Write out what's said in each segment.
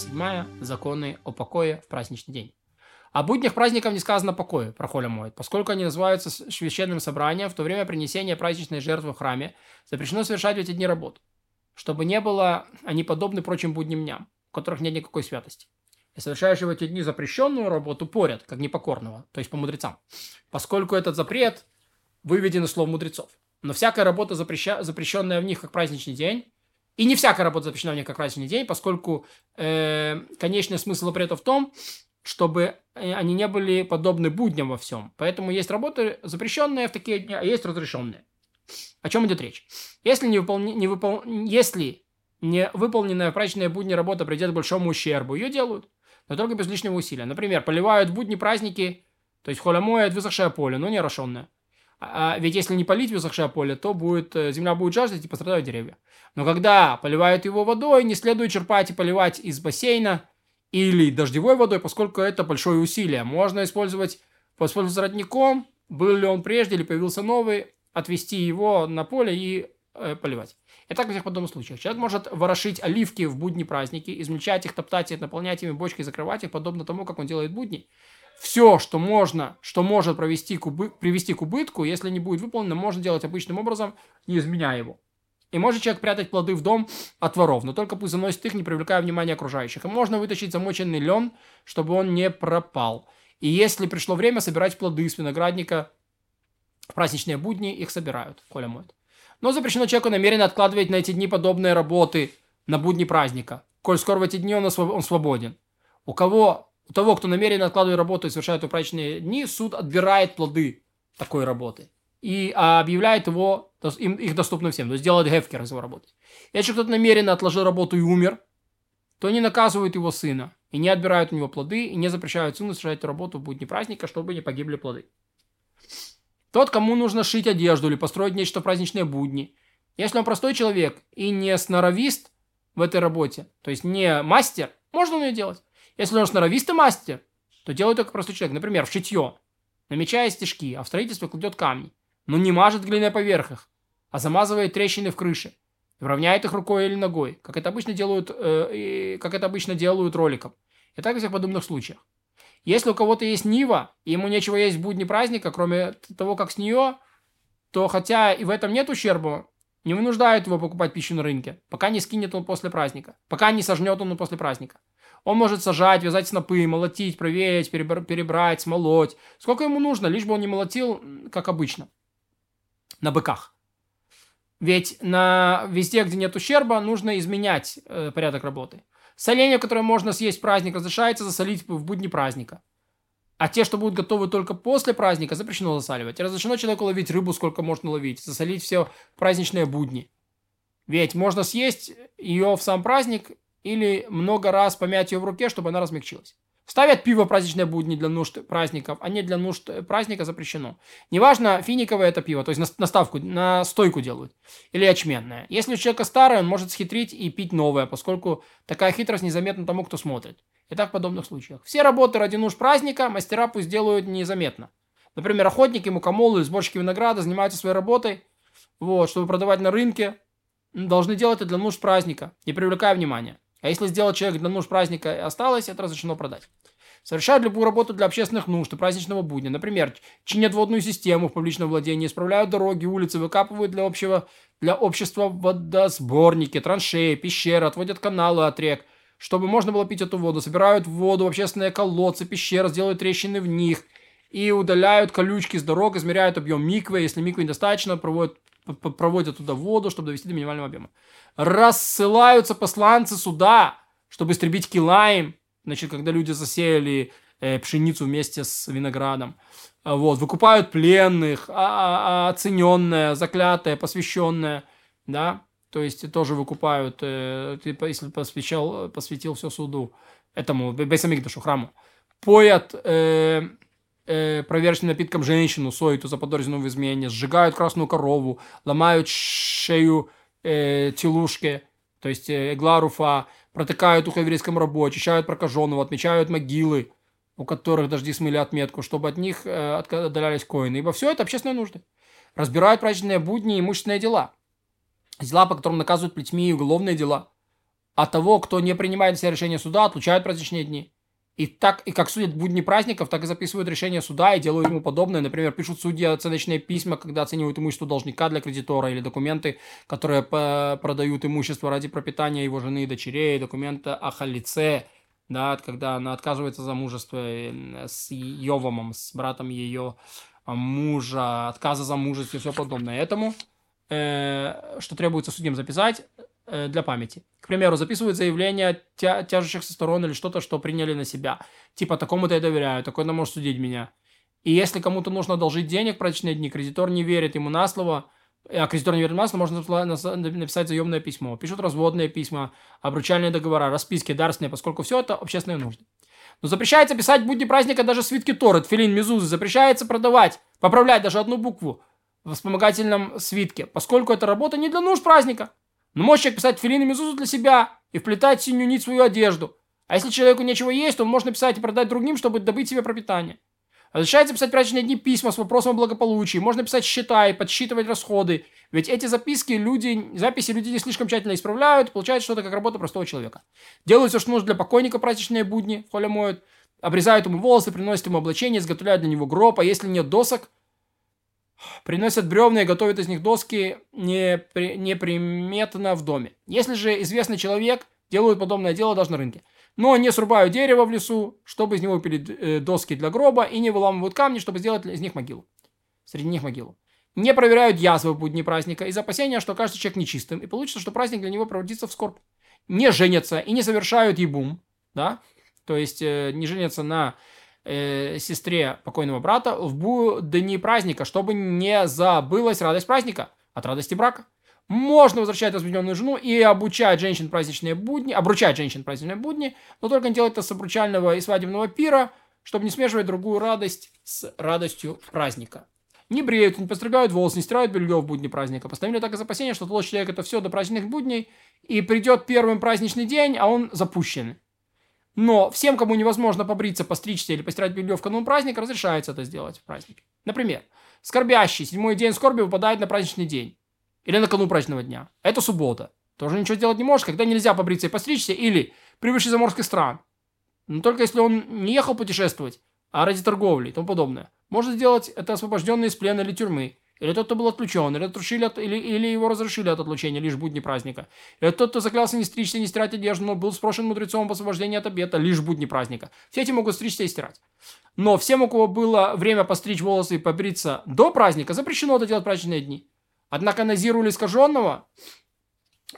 седьмая. Законы о покое в праздничный день. О буднях праздников не сказано покое, про холя моет, поскольку они называются священным собранием, в то время принесения праздничной жертвы в храме запрещено совершать в эти дни работу, чтобы не было они подобны прочим будним дням, у которых нет никакой святости. И совершающие в эти дни запрещенную работу порят, как непокорного, то есть по мудрецам, поскольку этот запрет выведен из слов мудрецов. Но всякая работа, запреща... запрещенная в них как праздничный день, и не всякая работа запрещена в праздничный день, поскольку э, конечный смысл запрета в том, чтобы э, они не были подобны будням во всем. Поэтому есть работы запрещенные в такие дни, а есть разрешенные. О чем идет речь? Если не, выполни, не, выпол, если не выполненная в праздничные будни работа придет к большому ущербу, ее делают, но только без лишнего усилия. Например, поливают будни праздники, то есть холя моет высохшее поле, но не орошенное. А, ведь если не полить высохшее поле, то будет, э, земля будет жаждать и пострадают деревья. Но когда поливают его водой, не следует черпать и поливать из бассейна, или дождевой водой, поскольку это большое усилие. Можно использовать, воспользоваться родником, был ли он прежде или появился новый, отвести его на поле и э, поливать. И так во всех подобных случаях. Человек может ворошить оливки в будни праздники, измельчать их, топтать их, наполнять ими бочки, закрывать их, подобно тому, как он делает будни. Все, что можно, что может провести к убы... привести к убытку, если не будет выполнено, можно делать обычным образом, не изменяя его. И может человек прятать плоды в дом от воров, но только пусть заносит их, не привлекая внимания окружающих. И можно вытащить замоченный лен, чтобы он не пропал. И если пришло время собирать плоды с виноградника, в праздничные будни их собирают, Коля моет. Но запрещено человеку намеренно откладывать на эти дни подобные работы на будни праздника, коль скоро в эти дни он, он свободен. У кого у того, кто намеренно откладывает работу и совершает праздничные дни, суд отбирает плоды такой работы и а, объявляет его, им, их доступным всем. То есть делает гефкер из его работы. Если кто-то намеренно отложил работу и умер, то они наказывают его сына и не отбирают у него плоды и не запрещают сыну совершать работу в будни праздника, чтобы не погибли плоды. Тот, кому нужно шить одежду или построить нечто в праздничные будни, если он простой человек и не сноровист в этой работе, то есть не мастер, можно он ее делать. Если он сноровист и мастер, то делает только простой человек. Например, в шитье, намечая стежки, а в строительстве кладет камни но не мажет глиной поверх их, а замазывает трещины в крыше, и равняет их рукой или ногой, как это обычно делают, э, как это обычно делают роликом. И так во всех подобных случаях. Если у кого-то есть Нива, и ему нечего есть в будни праздника, кроме того, как с нее, то хотя и в этом нет ущерба, не вынуждают его покупать пищу на рынке, пока не скинет он после праздника, пока не сожнет он после праздника. Он может сажать, вязать снопы, молотить, проверить, перебрать, смолоть. Сколько ему нужно, лишь бы он не молотил, как обычно на быках. Ведь на везде, где нет ущерба, нужно изменять э, порядок работы. Соленье, которое можно съесть в праздник, разрешается засолить в будни праздника. А те, что будут готовы только после праздника, запрещено засаливать. Разрешено человеку ловить рыбу, сколько можно ловить, засолить все праздничные будни. Ведь можно съесть ее в сам праздник или много раз помять ее в руке, чтобы она размягчилась. Ставят пиво в праздничные будни для нужд праздников, а не для нужд праздника запрещено. Неважно, финиковое это пиво, то есть на, на ставку, на стойку делают, или ячменное. Если у человека старое, он может схитрить и пить новое, поскольку такая хитрость незаметна тому, кто смотрит. И так в подобных случаях. Все работы ради нужд праздника мастера пусть делают незаметно. Например, охотники, мукомолы, сборщики винограда занимаются своей работой, вот, чтобы продавать на рынке, должны делать это для нужд праздника, не привлекая внимания. А если сделать человек для нужд праздника и осталось, это разрешено продать. Совершают любую работу для общественных нужд и праздничного будня. Например, чинят водную систему в публичном владении, исправляют дороги, улицы, выкапывают для, общего, для общества водосборники, траншеи, пещеры, отводят каналы от рек, чтобы можно было пить эту воду. Собирают воду в общественные колодцы, пещеры, сделают трещины в них и удаляют колючки с дорог, измеряют объем миквы. Если миквы недостаточно, проводят, проводят туда воду, чтобы довести до минимального объема. Рассылаются посланцы сюда, чтобы истребить Килаем, Значит, когда люди засеяли э, пшеницу вместе с виноградом. А, вот, выкупают пленных, а, а, а, оцененное, заклятое, посвященное, да, то есть тоже выкупают, э, ты, если посвящал, посвятил все суду, этому Бейсамикдашу, храму. Поят э, э, проверочным напитком женщину, соиту, заподозренную в измене, сжигают красную корову, ломают шею э, телушки, то есть э, Эгларуфа, протыкают ухо еврейскому рабу, очищают прокаженного, отмечают могилы, у которых дожди смыли отметку, чтобы от них э, отдалялись коины. Ибо все это общественные нужды. Разбирают праздничные будни и имущественные дела. Дела, по которым наказывают плетьми и уголовные дела. а того, кто не принимает все решения суда, отлучают праздничные дни. И так, и как судят будни праздников, так и записывают решения суда и делают ему подобное. Например, пишут судьи оценочные письма, когда оценивают имущество должника для кредитора, или документы, которые продают имущество ради пропитания его жены и дочерей, документы о халице, да, когда она отказывается за мужество э, с Йовомом, с братом ее мужа, отказа за мужество и все подобное. Этому, э, что требуется судьям записать, Э, для памяти. К примеру, записывают заявление тя тяжущихся сторон или что-то, что приняли на себя. Типа, такому-то я доверяю, такой-то может судить меня. И если кому-то нужно одолжить денег в праздничные дни, кредитор не верит ему на слово, а кредитор не верит на слово, можно написать заемное письмо. Пишут разводные письма, обручальные договора, расписки дарственные, поскольку все это общественные нужды. Но запрещается писать будни праздника даже свитки Торы, филин, мезузы. Запрещается продавать, поправлять даже одну букву в вспомогательном свитке, поскольку это работа не для нужд праздника. Но может человек писать филин и мезузу для себя и вплетать синюю нить в свою одежду. А если человеку нечего есть, то он может написать и продать другим, чтобы добыть себе пропитание. Разрешается писать праздничные дни письма с вопросом о благополучии. Можно писать счета и подсчитывать расходы. Ведь эти записки люди, записи люди не слишком тщательно исправляют. Получается что-то как работа простого человека. Делают все, что нужно для покойника праздничные будни. Холя моют. Обрезают ему волосы, приносят ему облачение, изготовляют для него гроб. А если нет досок, Приносят бревна и готовят из них доски неприметно в доме. Если же известный человек, делают подобное дело даже на рынке. Но не срубают дерево в лесу, чтобы из него пили э, доски для гроба, и не выламывают камни, чтобы сделать из них могилу. Среди них могилу. Не проверяют язвы в будни праздника из опасения, что каждый человек нечистым, и получится, что праздник для него проводится в скорбь. Не женятся и не совершают ебум, да, то есть э, не женятся на э, сестре покойного брата в дни праздника, чтобы не забылась радость праздника от радости брака. Можно возвращать разведенную жену и обучать женщин праздничные будни, обручать женщин праздничные будни, но только не делать это с обручального и свадебного пира, чтобы не смешивать другую радость с радостью праздника. Не бреют, не постригают волосы, не стирают белье в будни праздника. Постановили так из опасения, что тот человек это все до праздничных будней, и придет первым праздничный день, а он запущен. Но всем, кому невозможно побриться, постричься или постирать белье в канун праздника, разрешается это сделать в праздник. Например, скорбящий седьмой день скорби выпадает на праздничный день. Или на канун праздничного дня. Это суббота. Тоже ничего сделать не может, когда нельзя побриться и постричься, или прибывший заморских стран. Но только если он не ехал путешествовать, а ради торговли и тому подобное. Может сделать это освобожденный из плена или тюрьмы. Или тот, кто был отключен, или, отрушили от, или, или его разрешили от отлучения лишь будни праздника. Или тот, кто заклялся не стричься, не стирать одежду, но был спрошен мудрецом об освобождении от обета лишь будни праздника. Все эти могут стричься и стирать. Но всем, у кого было время постричь волосы и побриться до праздника, запрещено это делать в праздничные дни. Однако назиру или искаженного,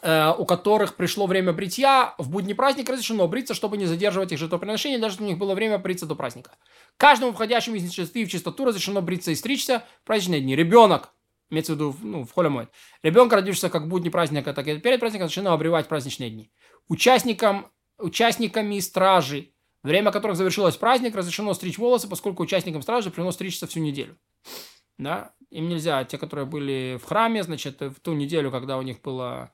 у которых пришло время бритья, в будни праздника разрешено бриться, чтобы не задерживать их жертвоприношения, даже если у них было время бриться до праздника. Каждому входящему из нечистоты в чистоту разрешено бриться и стричься в праздничные дни. Ребенок, имеется в виду, ну, в холе моет. Ребенка, родившегося как в будни праздника, так и перед праздником, разрешено обревать праздничные дни. Участникам, участниками стражи, время которых завершилось праздник, разрешено стричь волосы, поскольку участникам стражи приносят стричься всю неделю. Да? Им нельзя, те, которые были в храме, значит, в ту неделю, когда у них была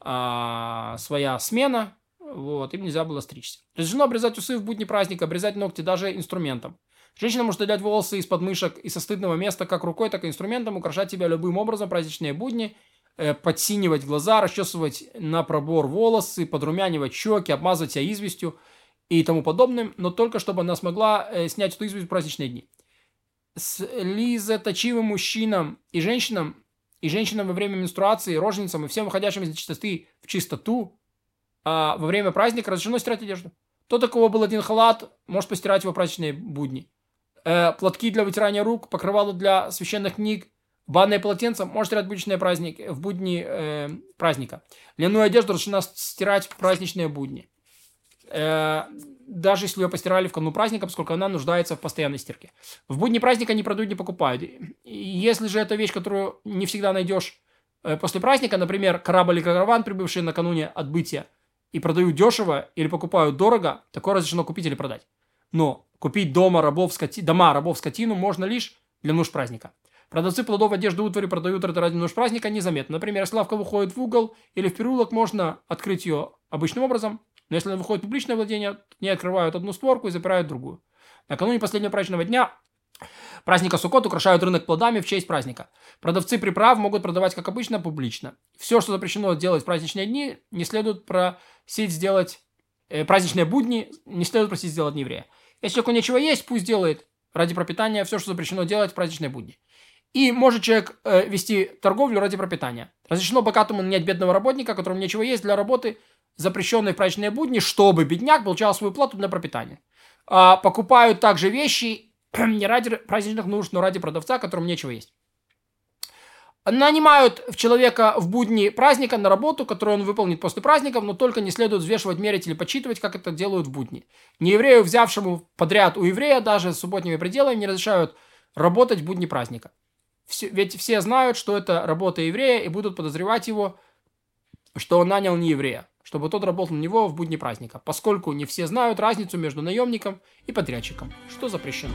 а, своя смена, вот, им нельзя было стричься. Разрешено обрезать усы в будни праздника, обрезать ногти даже инструментом. Женщина может удалять волосы из подмышек и со стыдного места как рукой, так и инструментом, украшать себя любым образом праздничные будни, э, подсинивать глаза, расчесывать на пробор волосы, подрумянивать щеки, обмазывать себя известью и тому подобным, но только чтобы она смогла э, снять эту известь в праздничные дни. С лизоточивым мужчинам и женщинам, и женщинам во время менструации, роженицам и всем выходящим из нечистоты в чистоту, а во время праздника разрешено стирать одежду. Тот, у кого был один халат, может постирать его праздничные будни. Э, платки для вытирания рук, покрывало для священных книг, банное полотенце может стирать будничные праздники, в будни э, праздника. Льняную одежду разрешено стирать в праздничные будни. Э, даже если ее постирали в канун праздника, поскольку она нуждается в постоянной стирке. В будни праздника не продают, не покупают. Если же это вещь, которую не всегда найдешь э, после праздника, например, корабль или караван, прибывший накануне отбытия, и продают дешево или покупают дорого, такое разрешено купить или продать. Но купить дома рабов скоти... дома рабов скотину можно лишь для нужд праздника. Продавцы плодов, одежды, утвари продают это ради нужд праздника незаметно. Например, если лавка выходит в угол или в переулок, можно открыть ее обычным образом. Но если выходит публичное владение, не открывают одну створку и запирают другую. Накануне последнего праздничного дня Праздника Суккот украшают рынок плодами в честь праздника. Продавцы приправ могут продавать, как обычно, публично. Все, что запрещено делать в праздничные дни, не следует просить сделать... Э, праздничные будни не следует просить сделать не еврея. Если человеку нечего есть, пусть делает ради пропитания все, что запрещено делать в праздничные будни. И может человек э, вести торговлю ради пропитания. Разрешено богатому нанять бедного работника, которому нечего есть для работы, запрещенной в праздничные будни, чтобы бедняк получал свою плату для пропитания. А, покупают также вещи не ради праздничных нужд, но ради продавца, которому нечего есть. Нанимают человека в будни праздника на работу, которую он выполнит после праздников, но только не следует взвешивать, мерить или подсчитывать, как это делают в будни. Не еврею, взявшему подряд у еврея, даже с субботними пределами, не разрешают работать в будни праздника. Все, ведь все знают, что это работа еврея, и будут подозревать его, что он нанял не еврея, чтобы тот работал на него в будни праздника, поскольку не все знают разницу между наемником и подрядчиком, что запрещено.